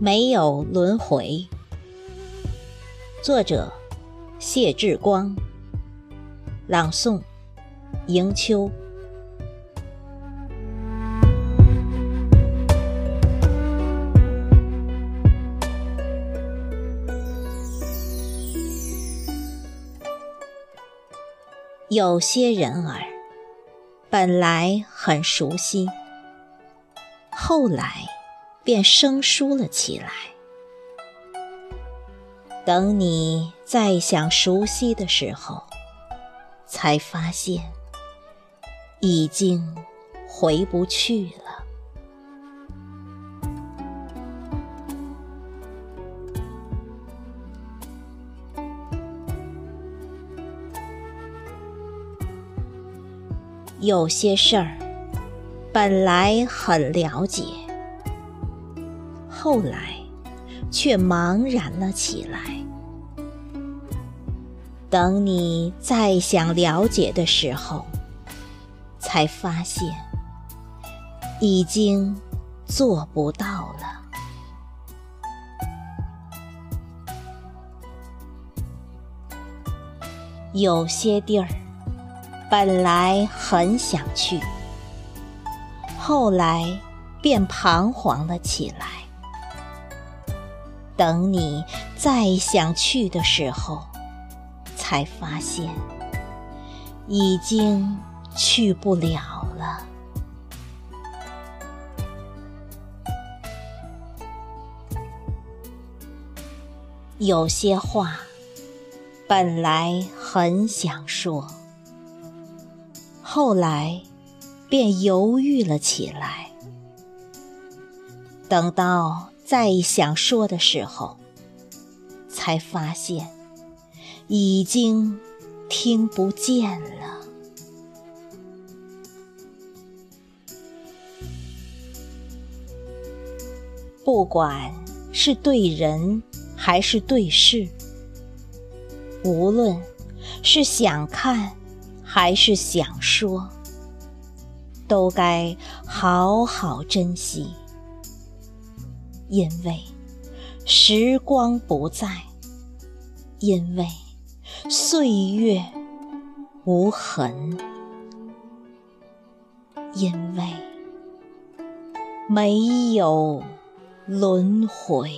没有轮回。作者：谢志光。朗诵：迎秋。有些人儿，本来很熟悉，后来便生疏了起来。等你再想熟悉的时候，才发现已经回不去了。有些事儿本来很了解，后来却茫然了起来。等你再想了解的时候，才发现已经做不到了。有些地儿。本来很想去，后来便彷徨了起来。等你再想去的时候，才发现已经去不了了。有些话本来很想说。后来，便犹豫了起来。等到再想说的时候，才发现已经听不见了。不管是对人还是对事，无论是想看。还是想说，都该好好珍惜，因为时光不再，因为岁月无痕，因为没有轮回。